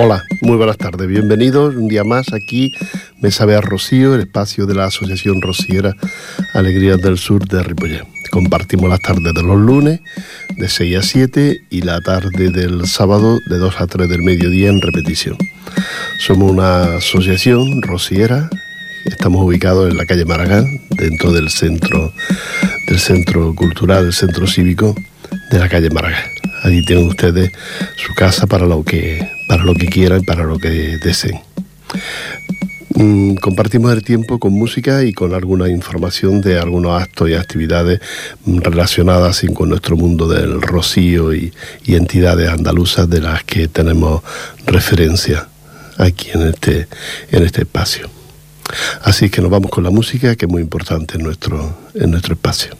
Hola, muy buenas tardes. Bienvenidos un día más aquí, Mesa Bea Rocío, el espacio de la Asociación Rociera Alegrías del Sur de Ripollet. Compartimos las tardes de los lunes de 6 a 7 y la tarde del sábado de 2 a 3 del mediodía en repetición. Somos una asociación rociera, estamos ubicados en la calle Maragán, dentro del centro, del centro cultural, del centro cívico de la calle Maragán. Allí tienen ustedes su casa para lo que, para lo que quieran, para lo que deseen. Mm, compartimos el tiempo con música y con alguna información de algunos actos y actividades relacionadas con nuestro mundo del rocío y, y entidades andaluzas de las que tenemos referencia aquí en este, en este espacio. Así que nos vamos con la música, que es muy importante en nuestro, en nuestro espacio.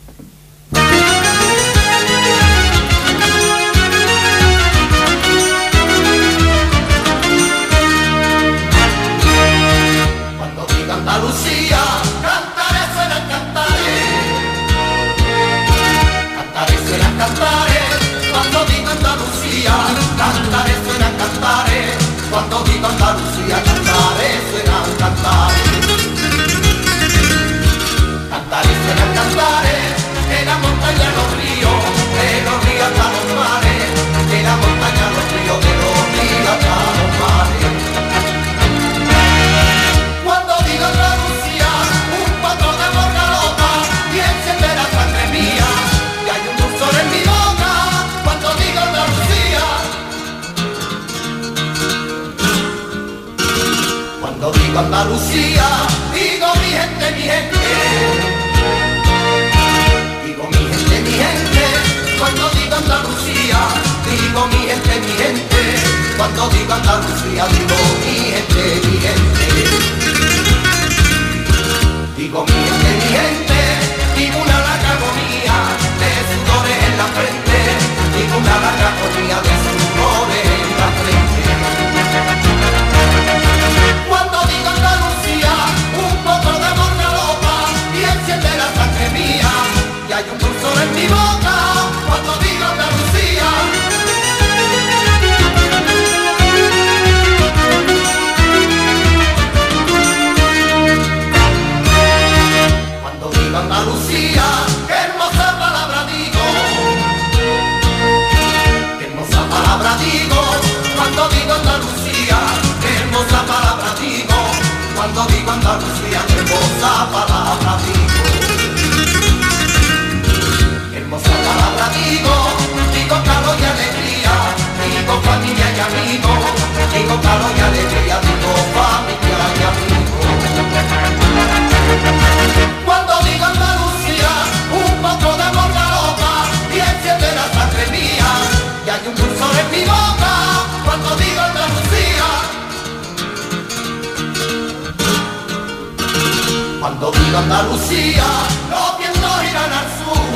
Andalucía, los vientos irán al sur.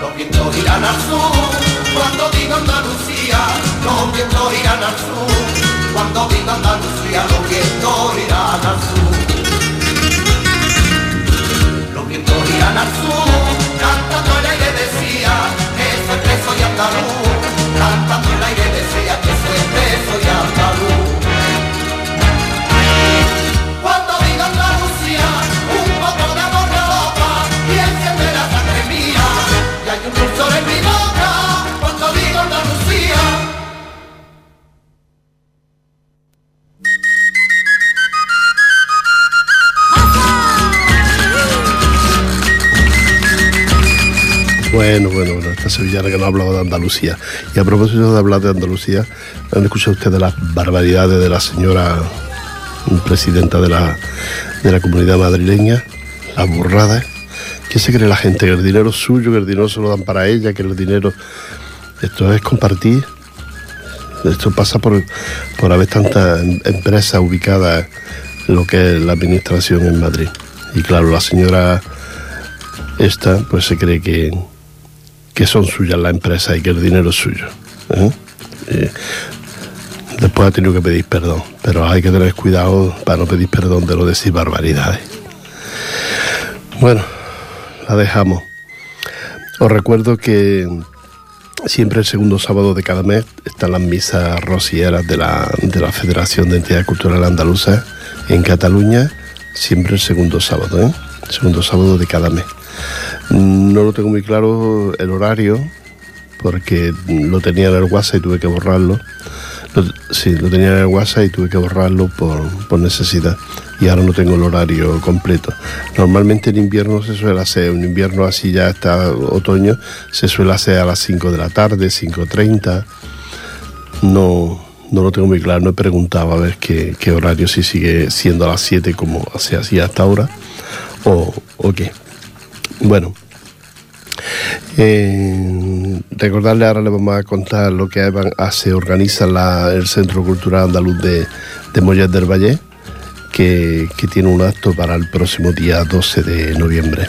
Los vientos irán al sur, cuando digo Andalucía, los vientos irán al sur, cuando digo Andalucía, los vientos irán al sur. Los vientos irán al sur, cantando el aire decía, que soy preso y andaluz, cantando el aire decía, que soy preso y andaluz. Bueno, bueno, bueno, esta sevillana que no hablaba de Andalucía. Y a propósito de hablar de Andalucía, ¿han escuchado ustedes las barbaridades de la señora presidenta de la, de la comunidad madrileña? Las burradas. ¿Qué se cree la gente? Que el dinero es suyo, que el dinero se lo dan para ella, que el dinero... Esto es compartir. Esto pasa por, por haber tantas em- empresas ubicadas en lo que es la administración en Madrid. Y claro, la señora esta pues se cree que, que son suyas las empresas y que el dinero es suyo. ¿eh? Después ha tenido que pedir perdón, pero hay que tener cuidado para no pedir perdón de de decir barbaridades. Bueno, la dejamos. Os recuerdo que Siempre el segundo sábado de cada mes están las misas rocieras de la, de la Federación de Entidades Culturales Andaluzas en Cataluña, siempre el segundo sábado, ¿eh? segundo sábado de cada mes. No lo tengo muy claro el horario, porque lo tenía en el WhatsApp y tuve que borrarlo. sí, lo tenía en el WhatsApp y tuve que borrarlo por, por, necesidad. Y ahora no tengo el horario completo. Normalmente en invierno se suele hacer, un invierno así ya está otoño, se suele hacer a las 5 de la tarde, 5.30. No, no lo tengo muy claro, no he preguntado a ver qué, qué horario, si sigue siendo a las 7 como se hacía hasta ahora o, o qué. Bueno, eh, recordarle ahora le vamos a contar lo que se organiza el Centro Cultural Andaluz de, de del Valle, que, tiene un acto para el próximo día 12 de noviembre.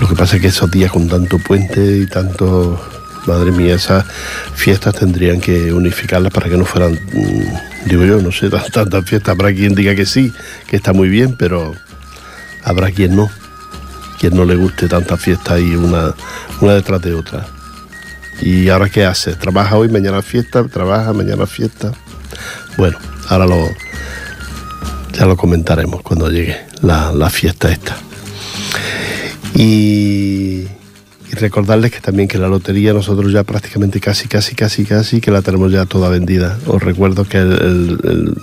Lo que pasa es que esos días con tanto puente y tanto, madre mía, esas fiestas tendrían que unificarlas para que no fueran, mm, digo yo, no sé, tantas fiestas. Habrá quien diga que sí, que está muy bien, pero habrá quien no quien no le guste tanta fiesta y una, una detrás de otra. ¿Y ahora qué hace? ¿Trabaja hoy, mañana fiesta? ¿Trabaja, mañana fiesta? Bueno, ahora lo, ya lo comentaremos cuando llegue la, fiesta esta. Y, recordarles que también que la lotería nosotros ya prácticamente casi, casi, casi, casi que la tenemos ya toda vendida. Os recuerdo que el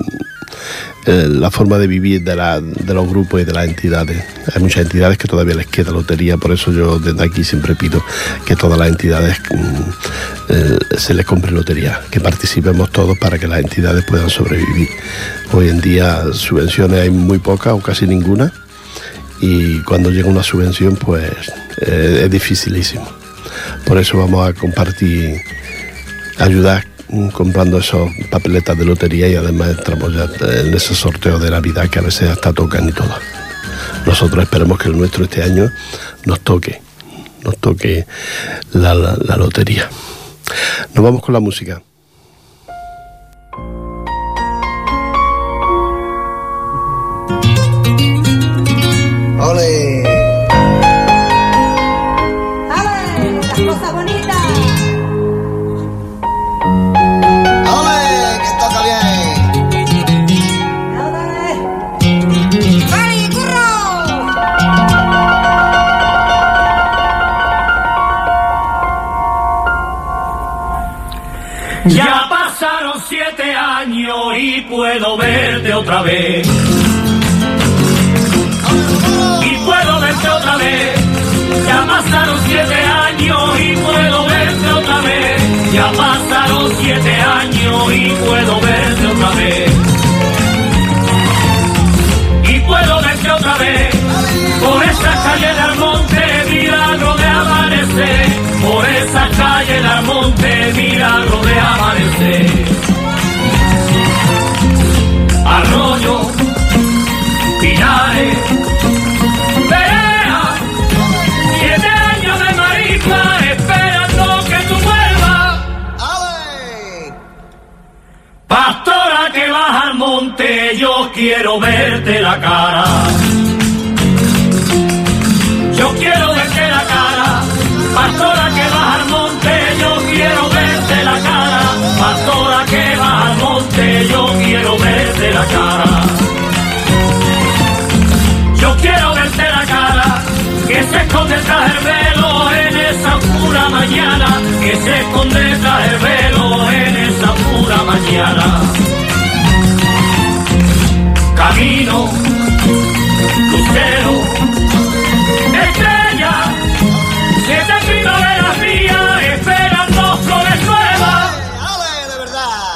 eh, la forma de vivir de, los grupos y de las entidades. Hay muchas entidades que todavía les queda lotería, por eso yo desde aquí siempre pido que todas las entidades mm, eh, se les compre lotería, que participemos todos para que las entidades puedan sobrevivir. Hoy en día subvenciones hay muy pocas o casi ninguna y cuando llega una subvención pues eh, es dificilísimo. Por eso vamos a compartir, ayudar comprando esos papeletas de lotería y además entramos ya en ese sorteo de Navidad que a veces hasta tocan y todo. Nosotros esperemos que el nuestro este año nos toque, nos toque la, la lotería. Nos vamos con la música. Puedo verte otra vez. Y puedo verte otra vez. Ya pasaron siete años y puedo verte otra vez. Ya pasaron siete años y puedo verte otra vez. Y puedo verte otra vez. Por esa calle del monte, milagro de amanecer. Por esa calle del monte, milagro de amanecer quiero verte la cara. Yo quiero verte la cara, pastora que vas al monte, yo quiero verte la cara, pastora que vas al monte, yo quiero verte la cara. Yo quiero verte la cara, que se esconde tras el velo en esa pura mañana, que se esconde tras el velo en esa pura mañana. Camino, lucero, estrella, siete primaveras mías esperando flores nuevas. de verdad!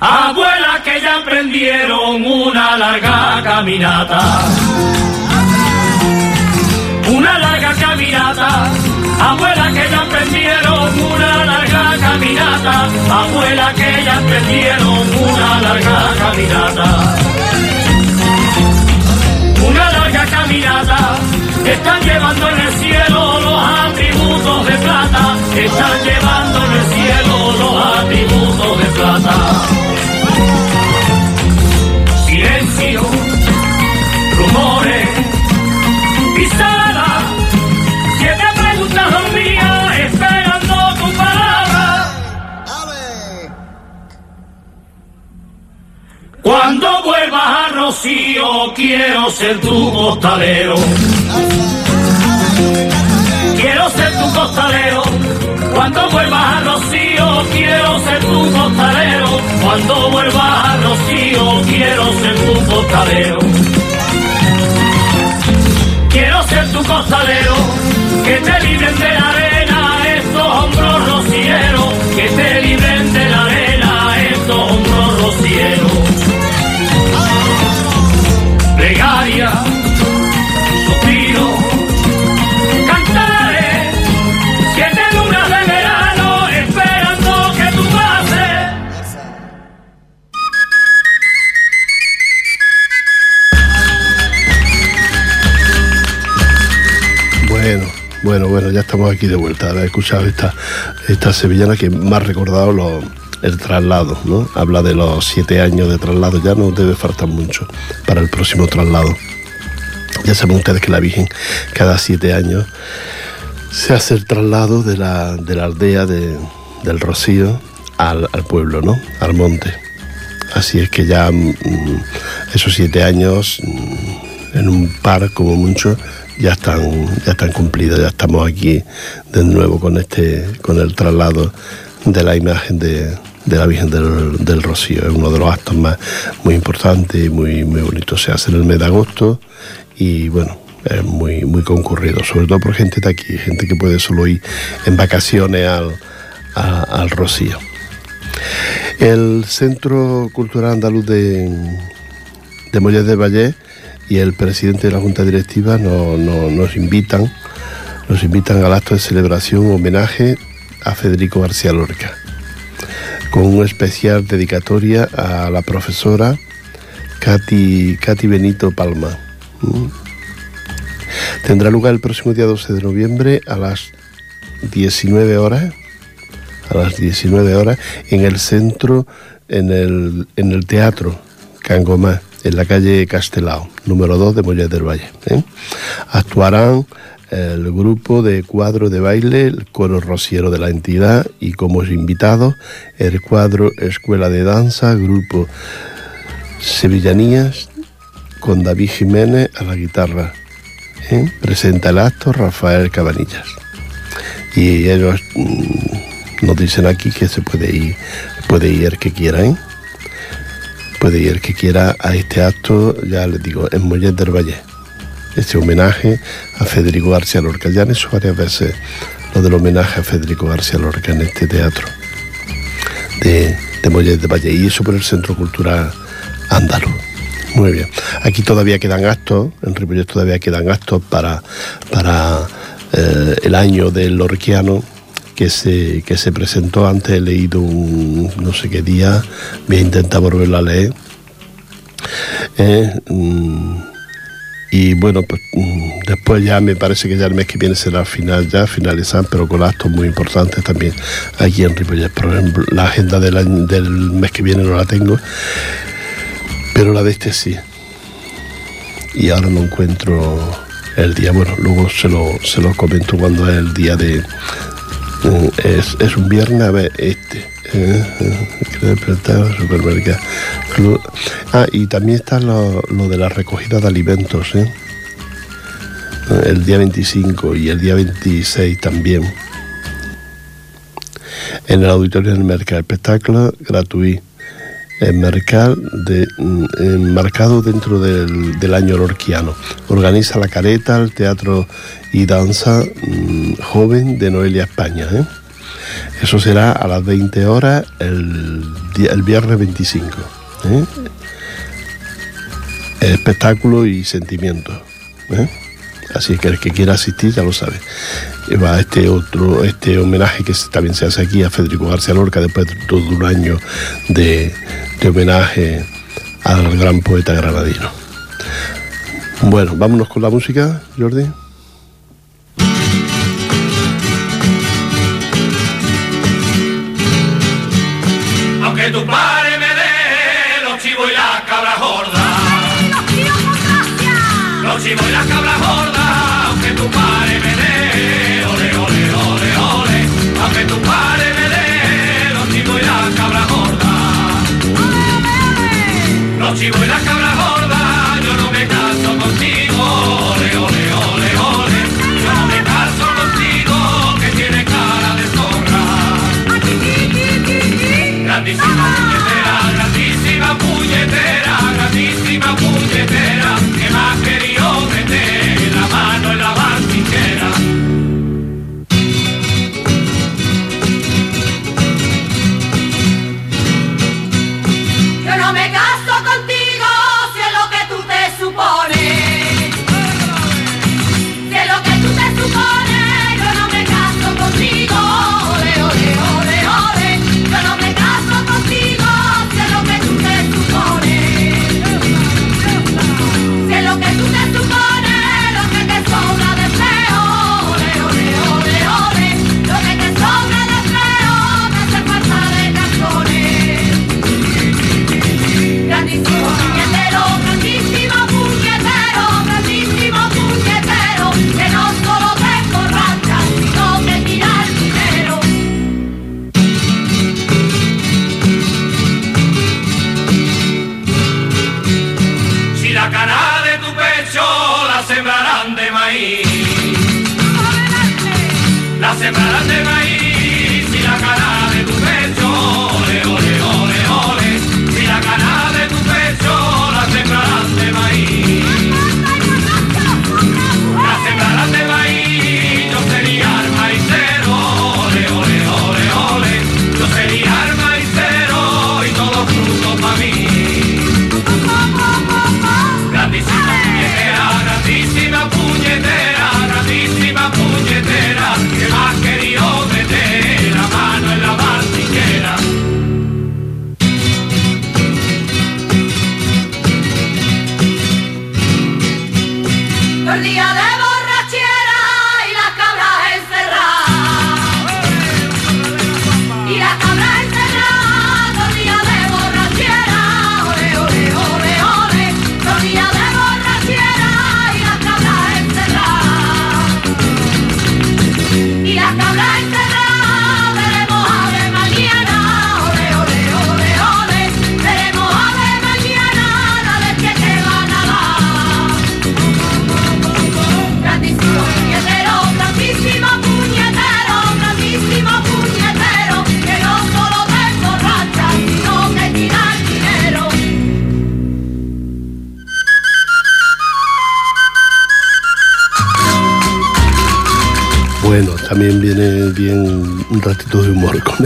Abuela que ya emprendieron una larga caminata. Una larga caminata. Abuela que ya emprendieron una larga caminata. Abuela que ya emprendieron una larga caminata una larga caminata. Están llevando en el cielo los atributos de plata. Están llevando en el cielo los atributos de plata. A Rocío quiero ser tu costalero. Quiero ser tu costalero. Cuando vuelvas a Rocío quiero ser tu costalero. Cuando vuelvas a Rocío quiero ser tu costalero. Quiero ser tu costalero, que te libren de la Bueno, bueno, ya estamos aquí de vuelta. Haber escuchado esta, esta sevillana que ha recordado el traslado, ¿no? Habla de los siete años de traslado, ya no debe faltar mucho para el próximo traslado. Ya saben ustedes que la Virgen cada siete años se hace el traslado de la, de la aldea de- del Rocío al, pueblo, ¿no? Al monte. Así es que ya mm, esos siete años mm, en un par como mucho ya están ya están cumplidos ya estamos aquí de nuevo con este con el traslado de la imagen de, de la Virgen del, del Rocío. Es uno de los actos más muy importantes y muy muy bonitos se hace en el mes de agosto y bueno es muy muy concurrido sobre todo por gente de aquí gente que puede solo ir en vacaciones al, al Rocío. El Centro Cultural Andaluz de, de Mollet de Valle y el presidente de la Junta Directiva no- no- nos invitan nos invitan al acto de celebración homenaje a Federico García Lorca con una especial dedicatoria a la profesora Katy, Katy Benito Palma. Tendrá lugar el próximo día 12 de noviembre a las 19 horas a las 19 horas en el centro, en el, en el teatro Cangomá, en la calle Castelao, número 2 de Mollet del Valle. ¿eh? Actuarán el grupo de cuadro de baile, el coro rociero de la entidad y como invitados el cuadro Escuela de Danza, grupo Sevillanías con David Jiménez a la guitarra. ¿eh? Presenta el acto Rafael Cabanillas. Y ellos mm, nos dicen aquí que se puede ir, puede ir el que quiera, ¿eh? Puede ir el que quiera a este acto, ya les digo, en Mollet del Valle. Este homenaje a Federico García Lorca. Ya han hecho varias veces lo del homenaje a Federico García Lorca en este teatro de, de del Valle. Y eso por el Centro Cultural Andaluz. Muy bien. Aquí todavía quedan actos, en Ripollet todavía quedan actos para, para eh, el año del Lorquiano que se, que se presentó antes, he leído un no sé qué día, voy a intentar volverlo a leer. Eh, mm, y bueno, pues mm, después ya me parece que ya el mes que viene será final ya, finalizar, pero con actos muy importantes también aquí en Ripollet. Por ejemplo, la agenda del, año- del mes que viene no la tengo, pero la de este sí. Y ahora no encuentro el día. Bueno, luego se lo, se lo comento cuando es el día de. Es, es un viernes, este. eh, eh, quiero despertar, supermercado. Ah, y también está lo, lo de la recogida de alimentos, ¿eh? El día 25 y el día 26 también. En el auditorio del mercado, espectáculo gratuito de, mm, enmarcado dentro del, año lorquiano. Organiza la careta, el teatro y danza mm, joven de Noelia España. ¿eh? Eso será a las 20 horas el viernes 25. ¿eh? Espectáculo y sentimiento. ¿eh? Así que el que quiera asistir ya lo sabe. Y va este otro, este homenaje que también se hace aquí a Federico García Lorca después de todo un año de, de homenaje al gran poeta granadino. Bueno, vámonos con la música, Jordi.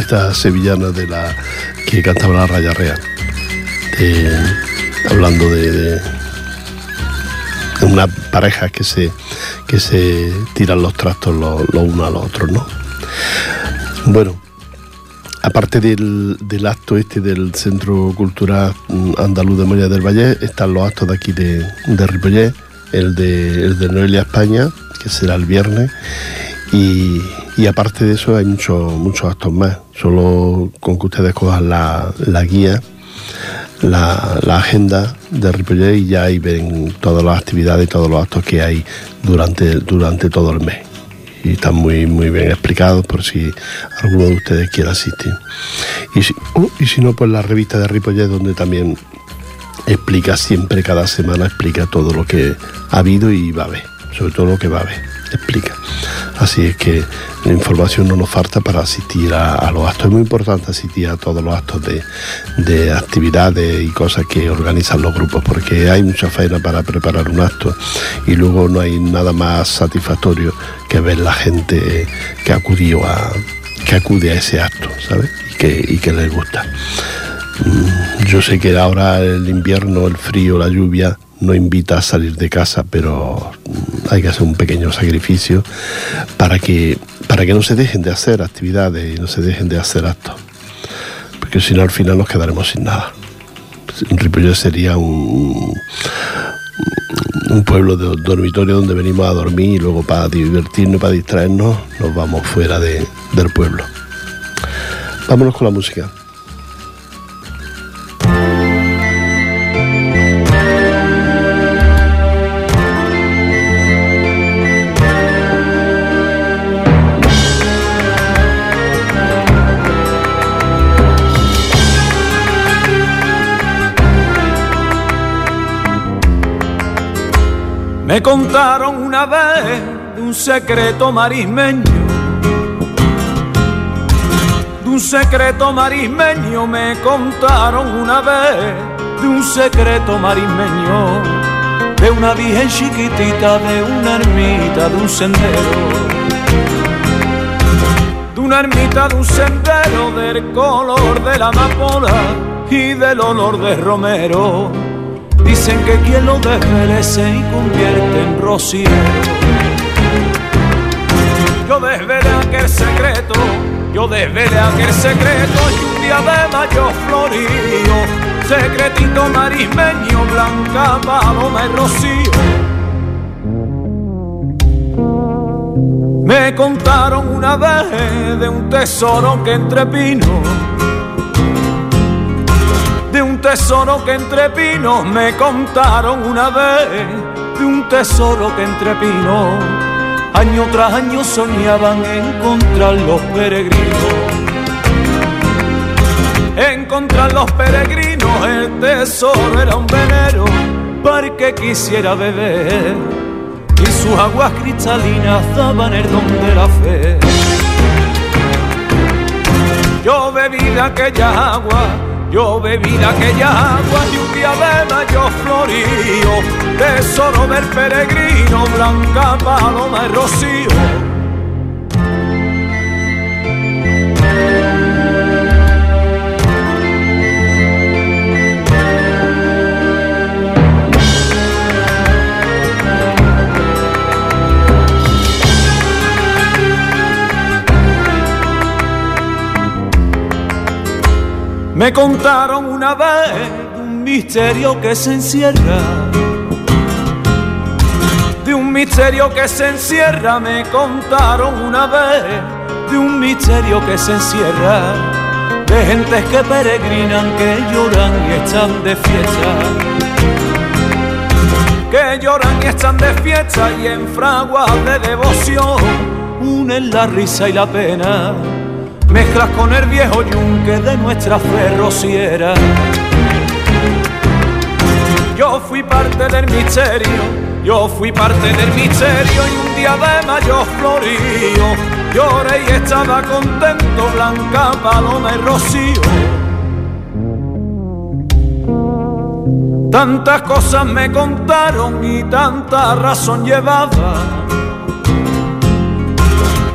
Esta sevillana de la que cantaba la Raya Real. De- hablando de, de, una que se, que se tiran los trastos los los unos a los otros, ¿no? Bueno, aparte del, del acto este del Centro Cultural Andaluz de Moya del Valle, están los actos de aquí de, de Ripollet, el de, el de Noelia España, que será el viernes, y, aparte de eso hay muchos muchos actos más, solo con que ustedes cojan la, la guía, la, la agenda de Ripollet y ya ahí ven todas las actividades y todos los actos que hay durante, durante todo el mes. Y están muy muy bien explicados por si alguno de ustedes quiere asistir. Y si, oh, y si no, pues la revista de Ripollet, donde también explica siempre, cada semana explica todo lo que ha habido y va a haber, sobre todo lo que va a haber, explica. Así es que la información no nos falta para asistir a, los actos. Es muy importante asistir a todos los actos de, de actividades y cosas que organizan los grupos, porque hay mucha faena para preparar un acto y luego no hay nada más satisfactorio que ver la gente que acudió a que acude a ese acto, ¿sabes? Y que, y que les gusta. Mm, Yo sé que ahora el invierno, el frío, la lluvia no invita a salir de casa, pero mm, hay que hacer un pequeño sacrificio para que, para que no se dejen de hacer actividades y no se dejen de hacer actos. Porque si no, al final nos quedaremos sin nada. Ripollet sería un, un pueblo de dormitorio donde venimos a dormir y luego para divertirnos, para distraernos, nos vamos fuera de- del pueblo. Vámonos con la música. Me contaron una vez de un secreto marismeño. De un secreto marismeño me contaron una vez de un secreto marismeño. De una virgen chiquitita, de una ermita, de un sendero de una ermita de un sendero del color de la amapola y del olor de romero. Dicen que quien lo desvelece y convierte en rocío. Yo desvelé aquel secreto, yo desvelé aquel secreto y un día de mayo florío, secretito marismeño, blanca, paloma y rocío. Me contaron una vez de un tesoro que entre pinos, de un tesoro que entre pinos, me contaron una vez de un tesoro que entre pinos, año tras año soñaban encontrar los peregrinos. Encontrar los peregrinos, el tesoro era un venero para que quisiera beber y sus aguas cristalinas daban el don de la fe. Yo bebí de aquella agua, yo bebí de aquella agua día de mayo florío, tesoro del peregrino, blanca paloma y rocío. Me contaron una vez un misterio que se encierra. De un misterio que se encierra, me contaron una vez de un misterio que se encierra. De gentes que peregrinan, que lloran y están de fiesta. Que lloran y están de fiesta y en fraguas de devoción unen la risa y la pena mezclas con el viejo yunque de nuestra fe rociera. Yo fui parte del misterio, yo fui parte del misterio y un día de mayo florío, lloré y estaba contento, blanca paloma rocío. Tantas cosas me contaron y tanta razón llevaba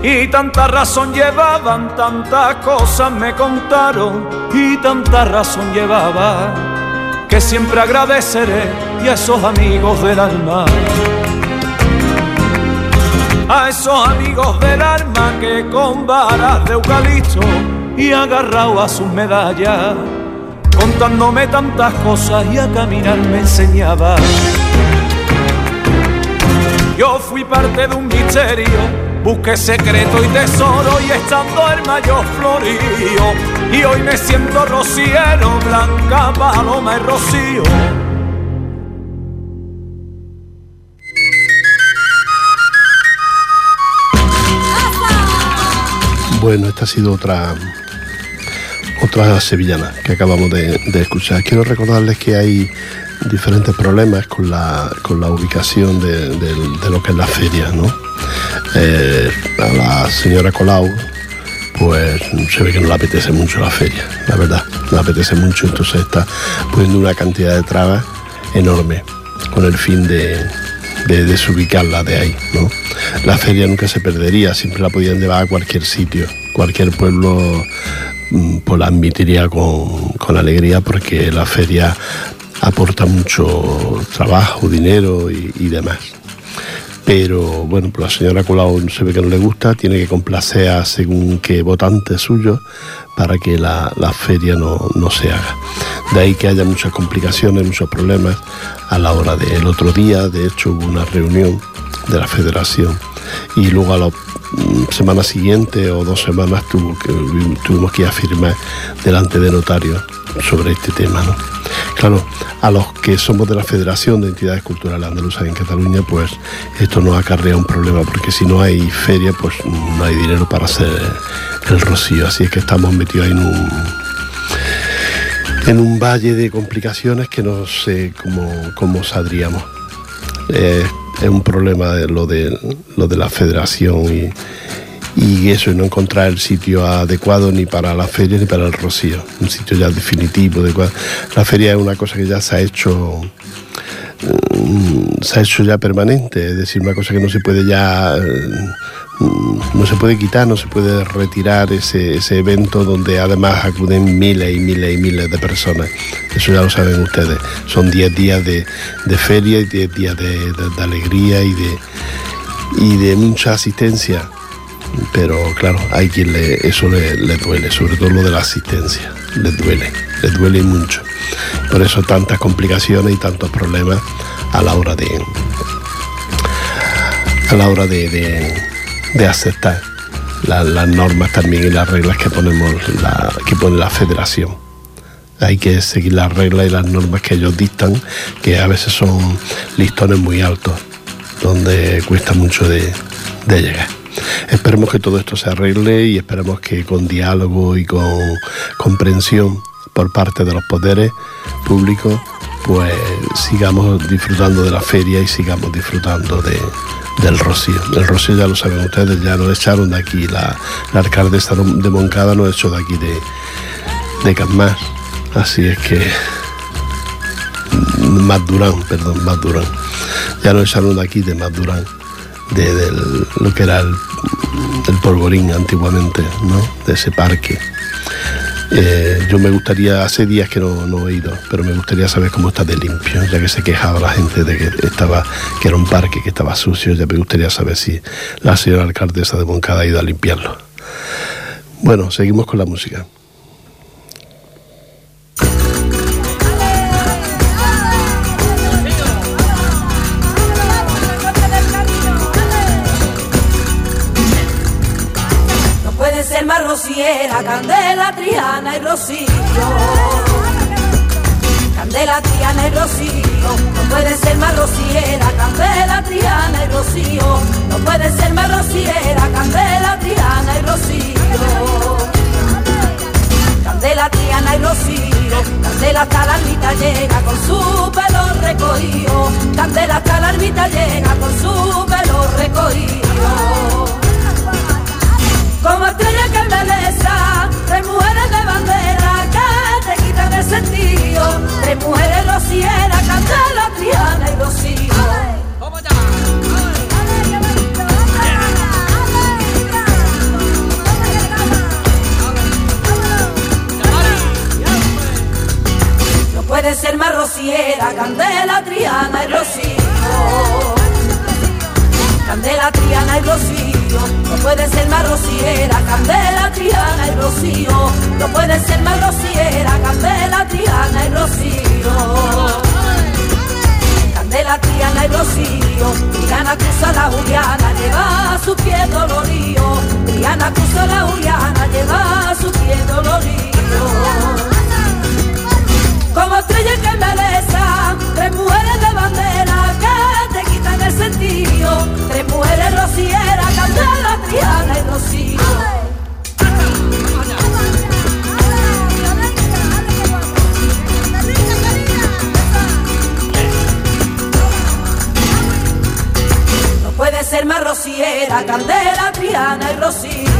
y tanta razón llevaban, tantas cosas me contaron y tanta razón llevaba que siempre agradeceré y a esos amigos del alma. A esos amigos del alma que con varas de eucalipto y agarrado a sus medallas, contándome tantas cosas y a caminar me enseñaba. Yo fui parte de un misterio Busqué secreto y tesoro y estando el mayor florío. Y hoy me siento rociero, blanca paloma y rocío. Bueno, esta ha sido otra otra sevillana que acabamos de, escuchar. Quiero recordarles que hay diferentes problemas con la, con la ubicación de, lo que es la feria, ¿no? Eh, a la señora Colau, pues se ve que no le apetece mucho la feria, la verdad, no le apetece mucho, entonces está poniendo una cantidad de trabas enorme con el fin de, de desubicarla de ahí. La feria nunca se perdería, siempre la podían llevar a cualquier sitio, cualquier pueblo mm, pues la admitiría con alegría porque la feria aporta mucho trabajo, dinero y, demás. Pero bueno, pues la señora Colau se ve que no le gusta, tiene que complacer a según que votante suyo para que la, feria no, no, se haga. De ahí que haya muchas complicaciones, muchos problemas a la hora del otro día. De hecho, hubo una reunión de la federación y luego a la semana siguiente o dos semanas tuvo tuvimos que ir a firmar delante de notario sobre este tema. ¿no? Claro, a los que somos de la Federación de Entidades Culturales Andaluzas en Cataluña, pues esto nos acarrea un problema, porque si no hay feria, pues no hay dinero para hacer el rocío. Así es que estamos metidos en un, en un valle de complicaciones que no sé cómo, cómo saldríamos. Eh, es un problema de lo de lo de la federación y, y eso, no encontrar el sitio adecuado ni para la feria ni para el rocío, un sitio ya definitivo, adecuado. La feria es una cosa que ya se ha hecho mm, se ha hecho ya permanente, es decir, una cosa que no se puede ya mm, no se puede quitar, no se puede retirar ese, ese evento donde además acuden miles y miles y miles de personas. Eso ya lo saben ustedes. Son 10 días de, de feria y 10 días de, de- de alegría y de, y de mucha asistencia. Pero claro, hay quien le, eso le, le duele, sobre todo lo de la asistencia. Le duele, le duele mucho. Por eso tantas complicaciones y tantos problemas a la hora de, a la hora de, de- aceptar la- las normas también y las reglas que ponemos que pone la federación. Hay que seguir las reglas y las normas que ellos dictan, que a veces son listones muy altos, donde cuesta mucho de llegar. Esperemos que todo esto se arregle y esperemos que con diálogo y con comprensión por parte de los poderes públicos, pues sigamos disfrutando de la feria y sigamos disfrutando de, del Rocío. El Rocío ya lo saben ustedes, ya nos echaron de aquí, la, la alcaldesa de Moncada nos echó de aquí de, de Casmar. Así es que Madurán, perdón, Madurán. Ya nos echaron de aquí de Madurán, de, del- lo que era el, el polvorín antiguamente, ¿no? De ese parque. Eh, yo me gustaría, hace días que no, no he ido, pero me gustaría saber cómo está de limpio, ya que se quejaba la gente de que estaba, que era un parque que estaba sucio, ya me gustaría saber si la señora alcaldesa de Moncada ha ido a limpiarlo. Bueno, seguimos con la música. Rocío. Candela, Triana y Rocío. No puede ser más rociera, Candela, Triana y Rocío. No puede ser más rociera, Candela, Triana y Rocío. Candela, Triana y Rocío, Candela hasta la ermita llega con su pelo recogido. Candela hasta la ermita llega con su pelo recogido. Como estrella que sentido. Tres mujeres rocieras, Candela, Triana y Rocío. No puede ser más rociera, Candela, Triana y Rocío. Candela, Triana y Rocío, no puede ser más rociera, Candela, Triana y Rocío, no puede ser más rociera, Candela, Triana y Rocío. Candela, Triana y Rocío, Triana cruza la Juliana, lleva su pie dolorido, Triana cruza la Juliana, lleva su pie dolorido. Como estrella que embeleza, tres mujeres de bandera que te quitan el sentido. Tres mujeres rocieras, Triana y Rocío. No puede ser más rociera, Candela, Triana y Rocío.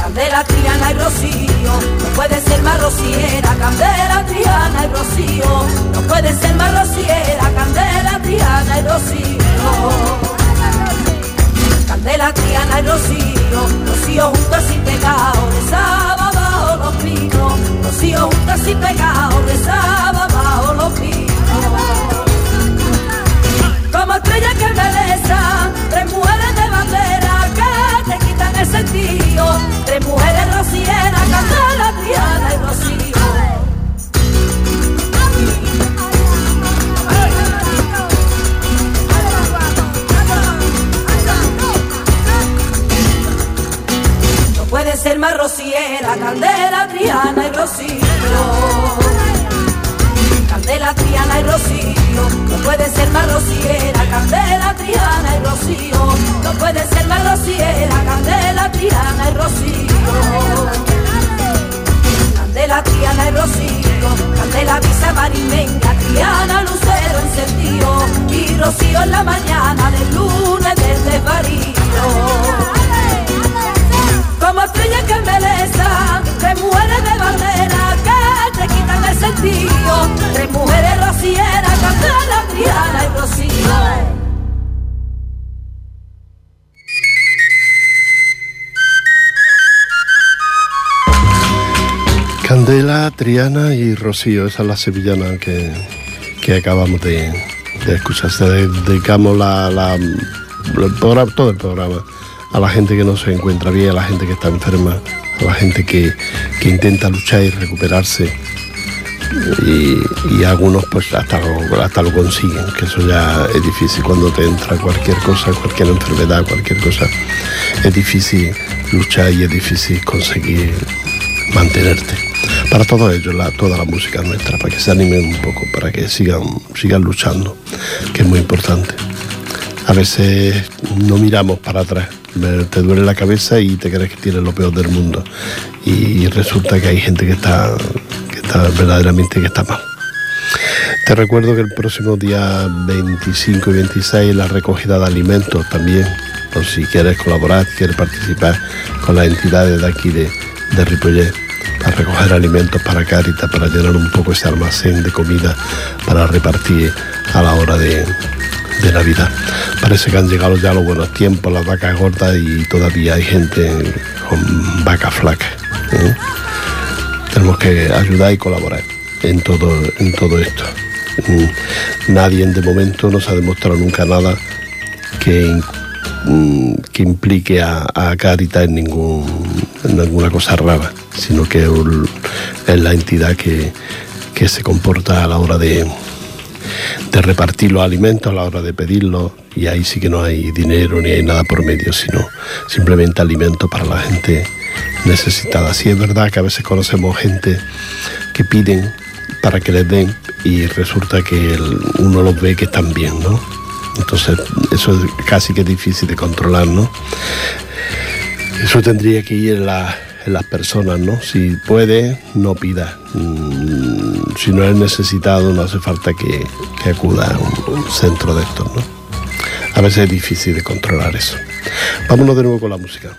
Candela, Triana y Rocío, no puede ser más rociera, Candela, Triana y Rocío, no puede ser más rociera, Candela, Triana y Rocío. Candela, Triana y Rocío, Rocío juntas sin pecado, rezaba bajo los pinos, Rocío juntas sin pecado, rezaba bajo los pinos. Como estrella que embeleza, tres mujeres de bandera que te quitan el sentido. Tres mujeres rocieras, Candela, Triana y Rocío. Ser más rociera, Candela, Triana y Rocío. Candela, Triana y Rocío, no puede ser más rociera, Candela, Triana y Rocío, no puede ser más rociera, Candela, Triana y Rocío. Candela, Triana y Rocío, Candela, Visa Marimeña, Triana, Lucero, sentido y rocío en la mañana del lunes del desvarío. Estrellas que embelezan, tres mujeres de bandera que te quitan el sentido, tres mujeres rocieras, Candela, Triana y Rocío. Candela, Triana y Rocío, esa es la sevillana que, que acabamos de, de escuchar. Se dedicamos la, todo el programa a la gente que no se encuentra bien, a la gente que está enferma, a la gente que, que intenta luchar y recuperarse. Y, y algunos pues hasta lo, hasta lo consiguen, que eso ya es difícil cuando te entra cualquier cosa, cualquier enfermedad, cualquier cosa. Es difícil luchar y es difícil conseguir mantenerte. Para todo ello, la- toda la música nuestra, para que se animen un poco, para que sigan, sigan luchando, que es muy importante. A veces no miramos para atrás, te duele la cabeza y te crees que tienes lo peor del mundo. Y resulta que hay gente que está, que está verdaderamente que está mal. Te recuerdo que el próximo día 25 y 26 la recogida de alimentos también, por si quieres colaborar, quieres participar con las entidades de aquí de, de para recoger alimentos para Cáritas, para llenar un poco ese almacén de comida para repartir a la hora de, de Navidad. Parece que han llegado ya los buenos tiempos, las vacas gordas y todavía hay gente con vacas flacas. ¿eh? tenemos que ayudar y colaborar en todo, en todo esto. Mm, Nadie de momento nos ha demostrado nunca nada que, mm, que implique a, a Caritas en, ningún, en ninguna cosa rara, sino que es la entidad que, que se comporta a la hora de, de repartir los alimentos, a la hora de pedirlos, y ahí sí que no hay dinero ni hay nada por medio, sino simplemente alimento para la gente necesitada. Sí es verdad que a veces conocemos gente que piden para que les den y resulta que uno los ve que están bien, ¿no? Entonces eso es casi que difícil de controlar, ¿no? Eso tendría que ir en, la- las personas, ¿no? Si puede, no pida. Mm, si no es necesitado, no hace falta que, acuda a un, centro de estos. A veces es difícil de controlar eso. Vámonos de nuevo con la música.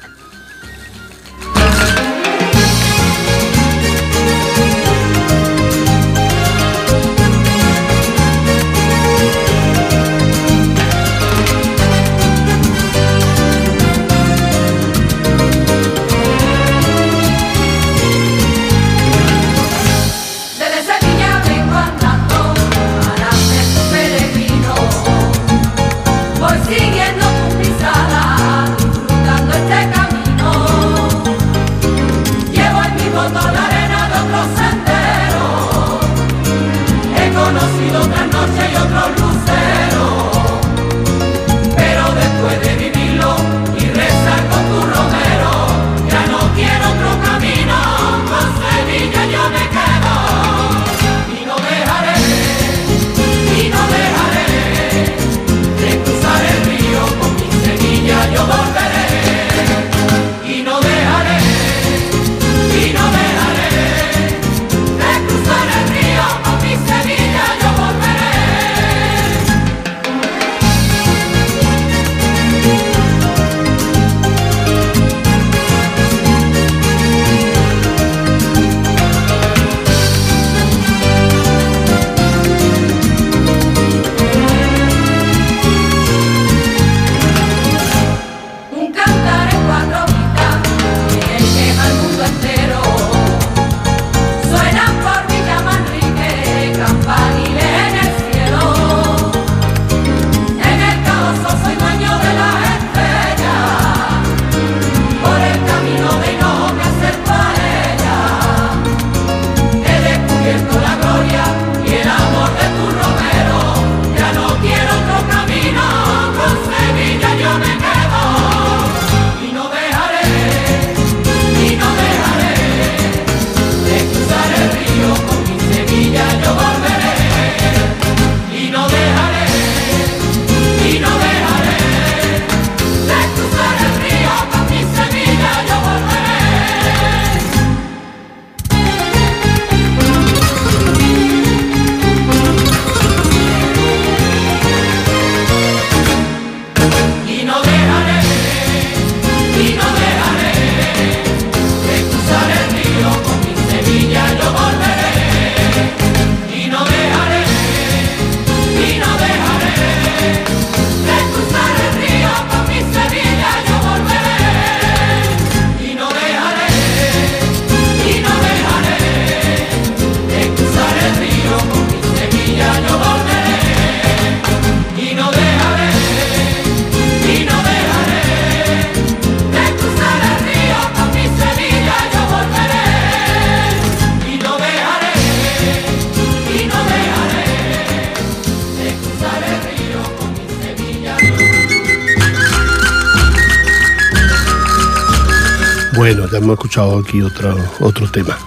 Aquí otro, otro tema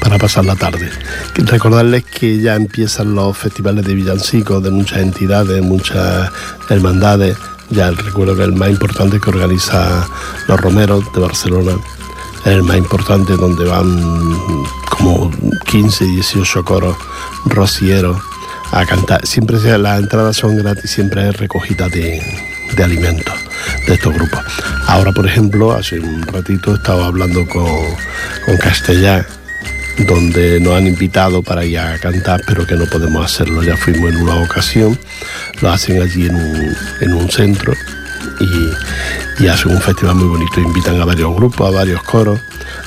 para pasar la tarde. Recordarles que ya empiezan los festivales de villancicos de muchas entidades, muchas hermandades. Ya recuerdo que el más importante que organiza los Romeros de Barcelona es el más importante donde van como 15, 18 coros rocieros a cantar. Siempre las entradas son gratis, siempre hay recogida de, de alimentos de estos grupos. Ahora, por ejemplo, hace un ratito estaba hablando con, con Castellá, donde nos han invitado para ir a cantar, pero que no podemos hacerlo. Ya fuimos en una ocasión, lo hacen allí en un, en un centro y, y hacen un festival muy bonito. Invitan a varios grupos, a varios coros.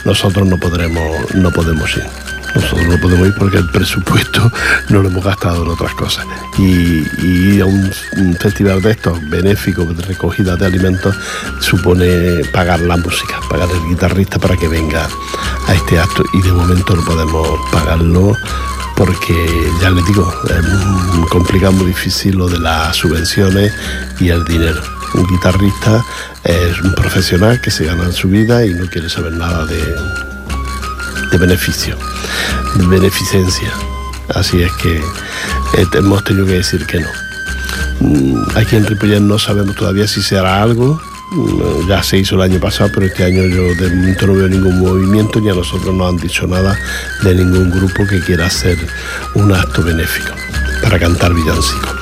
Nosotros no podremos, no podemos ir. Nosotros no podemos ir porque el presupuesto no lo hemos gastado en otras cosas. Y, un, festival de estos benéficos de recogida de alimentos supone pagar la música, pagar el guitarrista para que venga a este acto. Y de momento no podemos pagarlo porque ya les digo, es complicado, muy difícil lo de las subvenciones y el dinero. Un guitarrista es un profesional que se gana en su vida y no quiere saber nada de, de beneficio, de beneficencia. Así es que eh, hemos tenido que decir que no. Mm, Aquí en Ripollet no sabemos todavía si se hará algo. Mm, Ya se hizo el año pasado, pero este año yo de momento no veo ningún movimiento ni a nosotros no han dicho nada de ningún grupo que quiera hacer un acto benéfico para cantar villancicos.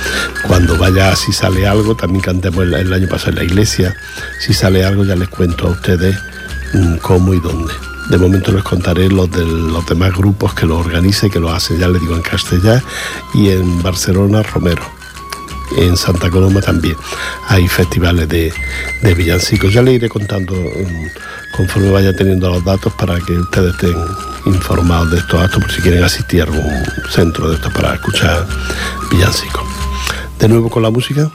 Cuando vaya, si sale algo, también cantemos el, el año pasado en la iglesia. Si sale algo, ya les cuento a ustedes mm, cómo y dónde. De momento les contaré los de los demás grupos que lo organicen, que lo hacen, ya les digo, en Castellá y en Barcelona, Romero. En Santa Coloma también hay festivales de, de villancicos. Ya les iré contando mm, conforme vaya teniendo los datos para que ustedes estén informados de estos actos por si quieren asistir a algún centro de estos para escuchar villancicos. De nuevo con la música.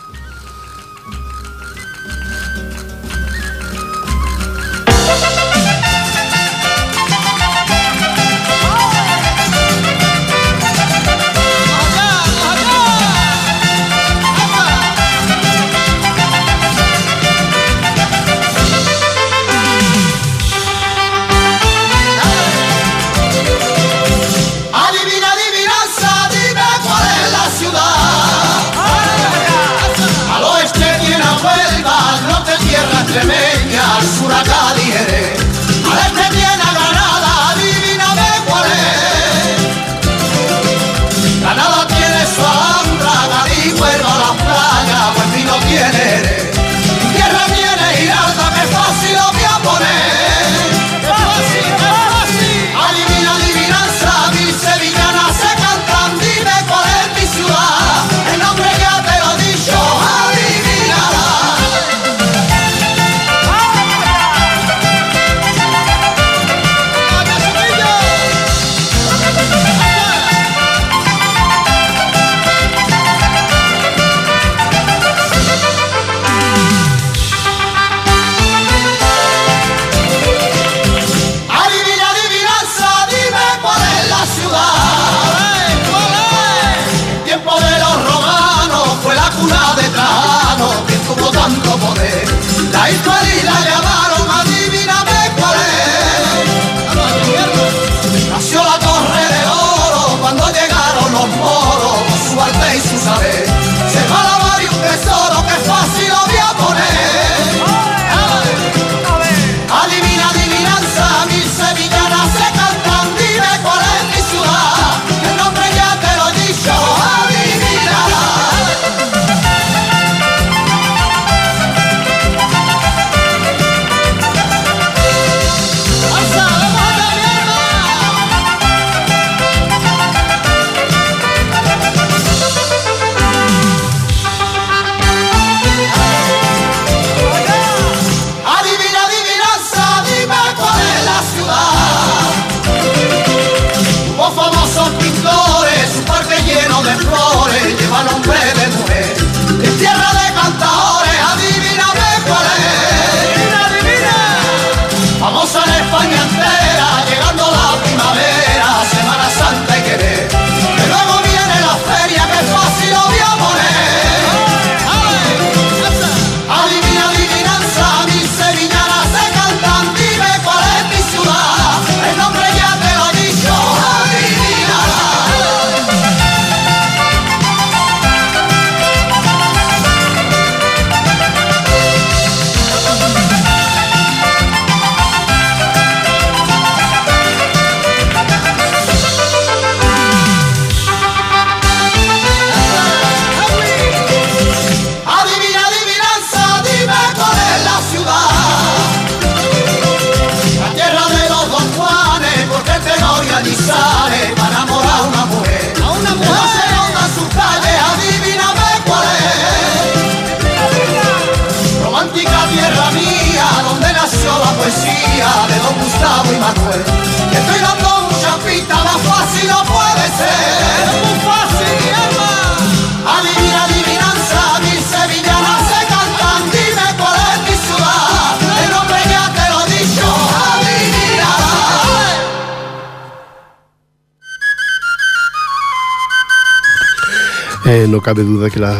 Eh, no cabe duda que la,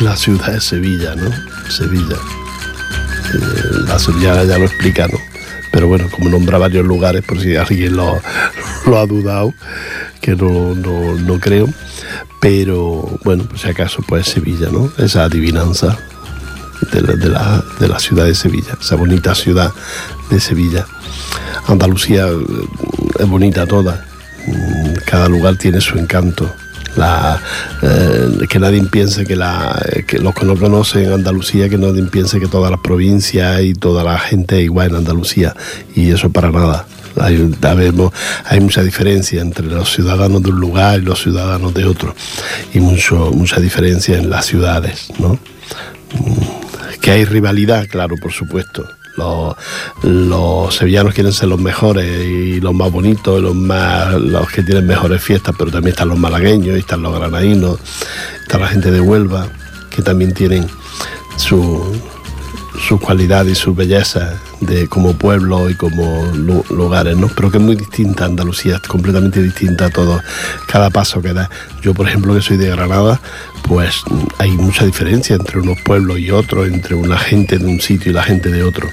la- ciudad es Sevilla, ¿no? Sevilla. Eh, la sevillana ya lo explica, ¿no? Pero bueno, como nombra varios lugares, por si alguien lo, lo ha dudado, que no, no, no creo. Pero bueno, por si acaso, pues Sevilla, ¿no? Esa adivinanza de la, de la- de la ciudad de Sevilla, esa bonita ciudad de Sevilla. Andalucía eh, es bonita toda, Mm, cada lugar tiene su encanto. La, eh, que nadie piense que, la, que los que no conocen Andalucía, que nadie piense que todas las provincias y toda la gente es igual en Andalucía. Y eso para nada. Hay, hay mucha diferencia entre los ciudadanos de un lugar y los ciudadanos de otro. Y mucho, mucha diferencia en las ciudades, ¿no? Que hay rivalidad, claro, por supuesto. Los, los sevillanos quieren ser los mejores y los más bonitos, los más los que tienen mejores fiestas, pero también están los malagueños, están los granadinos, está la gente de Huelva, que también tienen su, sus cualidades y sus bellezas de como pueblo y como lu- lugares, ¿no? Pero que es muy distinta Andalucía, es completamente distinta a todo, cada paso que da. Yo, por ejemplo, que soy de Granada, pues hay mucha diferencia entre unos pueblos y otros, entre una gente de un sitio y la gente de otro.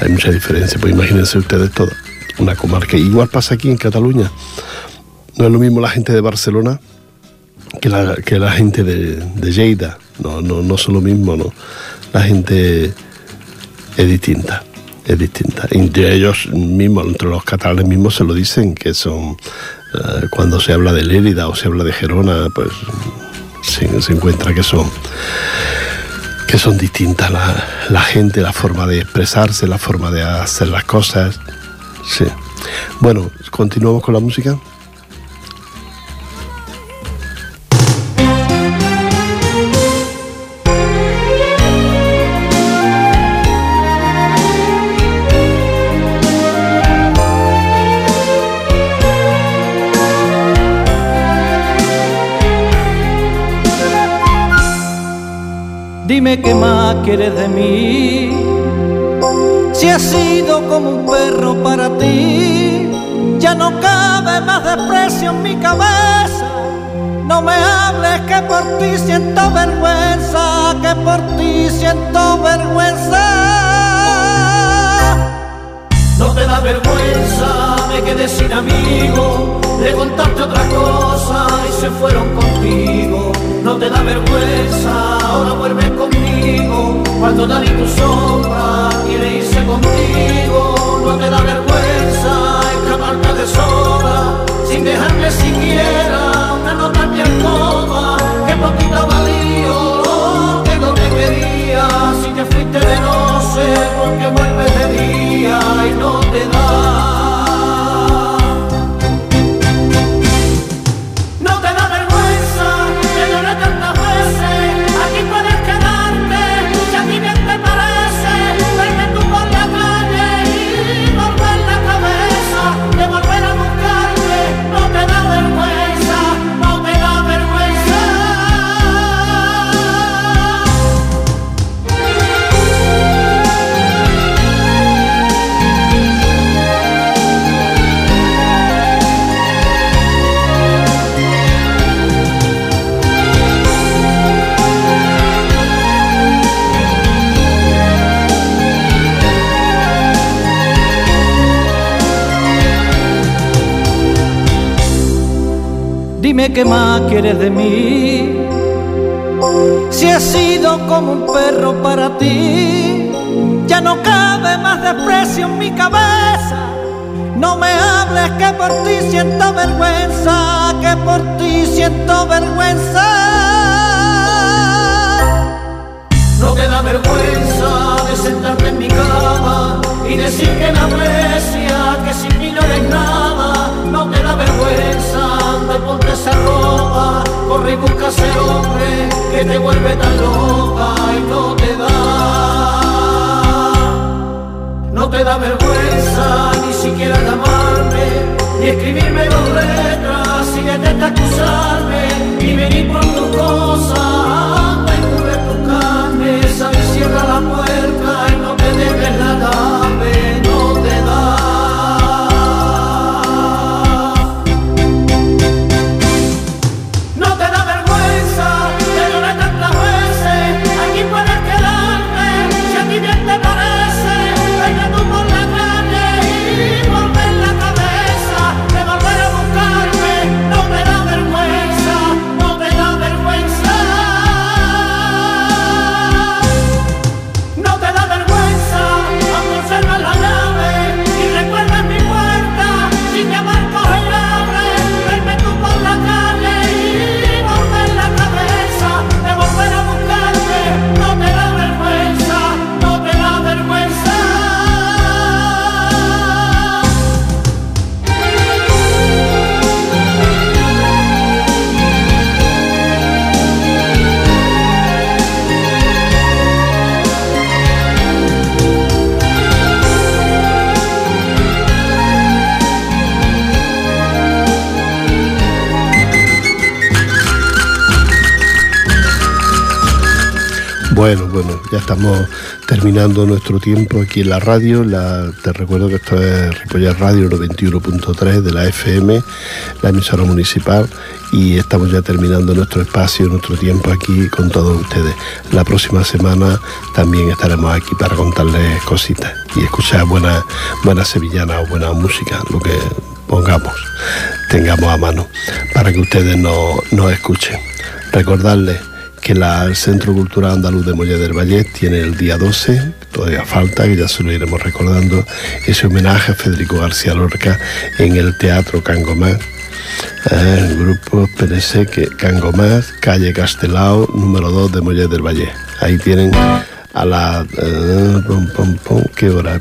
Hay mucha diferencia, pues imagínense ustedes todo, una comarca. Igual pasa aquí en Cataluña. No es lo mismo la gente de Barcelona que la, que la gente de, de Lleida. No, no, no son lo mismo, ¿no? La gente es distinta, es distinta. Entre ellos mismos, entre los catalanes mismos se lo dicen, que son, eh, cuando se habla de Lérida o se habla de Gerona, pues se, se encuentra que son que son distintas la, la gente, la forma de expresarse, la forma de hacer las cosas. Sí. Bueno, continuamos con la música. Dime qué más quieres de mí. Si he sido como un perro para ti, ya no cabe más desprecio en mi cabeza. No me hables que por ti siento vergüenza, que por ti siento vergüenza. No te da vergüenza, me quedé sin amigo, le contaste otra cosa y se fueron contigo. No te da vergüenza, ahora vuelves conmigo, cuando Dani tu sombra quiere irse contigo. No te da vergüenza escaparte de sola, sin dejarme siquiera una nota en mi alcoba, que poquito valío lo que no te quería, si te fuiste de noche, porque vuelves de día y no Dime qué más quieres de mí. Si he sido como un perro para ti, ya no cabe más desprecio en mi cabeza. No me hables que por ti siento vergüenza, que por ti siento vergüenza. No te da vergüenza de sentarte en mi cama y decir que la aprecia, que sin corre y busca ese hombre que te vuelve tan loca y no te da. No te da vergüenza ni siquiera llamarme y escribirme dos letras y de acusarme y venir por tus cosas, estamos terminando nuestro tiempo aquí en la radio. La- te recuerdo que esto es Ripollet Radio 91.3 de la FM, la emisora municipal, y estamos ya terminando nuestro espacio, nuestro tiempo aquí con todos ustedes. La próxima semana también estaremos aquí para contarles cositas y escuchar buena, buena sevillana o buena música, lo que pongamos, tengamos a mano, para que ustedes nos nos escuchen. Recordarles que la- el Centro Cultural Andaluz de Molle del Valle tiene el día 12, todavía falta, que ya se lo iremos recordando, ese homenaje a Federico García Lorca en el Teatro Cangomás. Eh, el grupo, espérese, que Cangomás, calle Castelao, número 2 de Molle del Valle. Ahí tienen a las... eh, ¿Qué hora?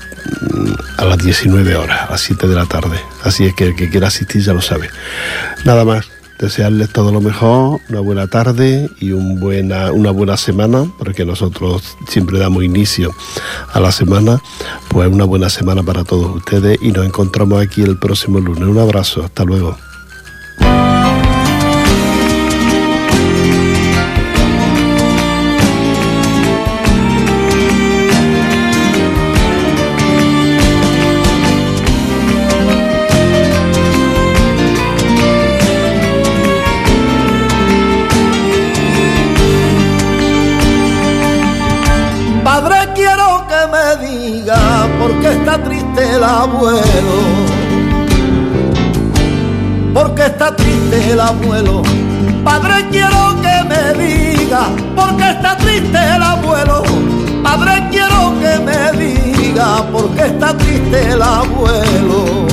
Mm, A las 19 horas, a las 7 de la tarde. Así es que el que quiera asistir ya lo sabe. Nada más desearles todo lo mejor, una buena tarde y una buena semana, porque nosotros siempre damos inicio a la semana, pues una buena semana para todos ustedes y nos encontramos aquí el próximo lunes. Un abrazo, hasta luego. Diga por qué está triste el abuelo.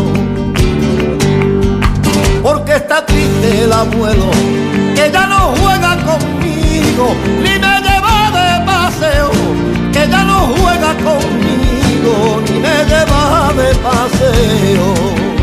Porque está triste el abuelo, que ya no juega conmigo, ni me lleva de paseo, que ya no juega conmigo, ni me lleva de paseo.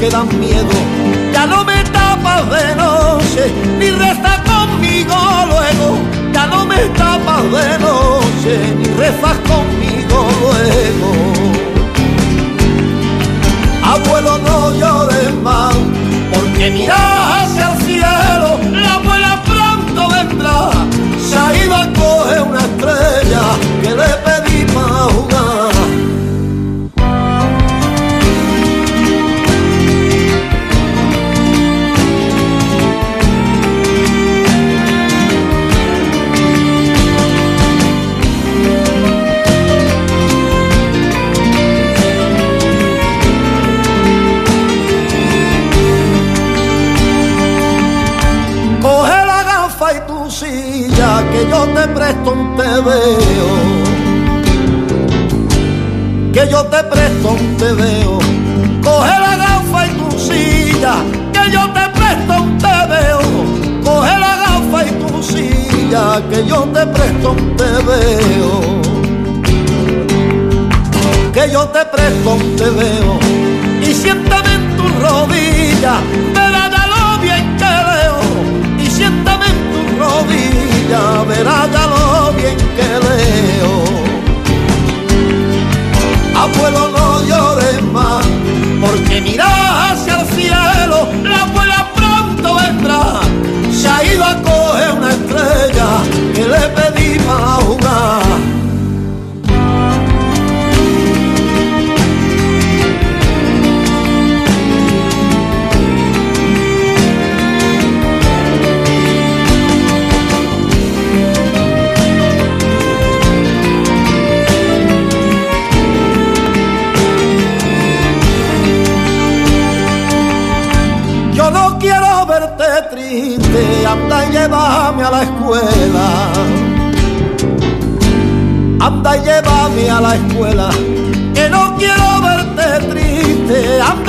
Que dan miedo. Ya no me tapas de noche ni resta conmigo luego. Ya no me tapas de noche ni rezas conmigo luego. Abuelo, no llores más, porque mira hacia el cielo, la abuela pronto vendrá. Se ha ido a coger una estrella Que yo te presto un veo Coge la gafa y tu silla, que yo te presto un veo Coge la gafa y tu silla, que yo te presto un veo Que yo te presto un veo y siéntame en tu rodilla, rodilla, verá ya lo bien que veo. Abuelo no llores más, porque mira hacia el cielo, la abuela pronto vendrá. Se ha ido a coger una estrella que le pedí para jugar. Llévame a la escuela. Anda llévame a la escuela, que no quiero verte triste. Anda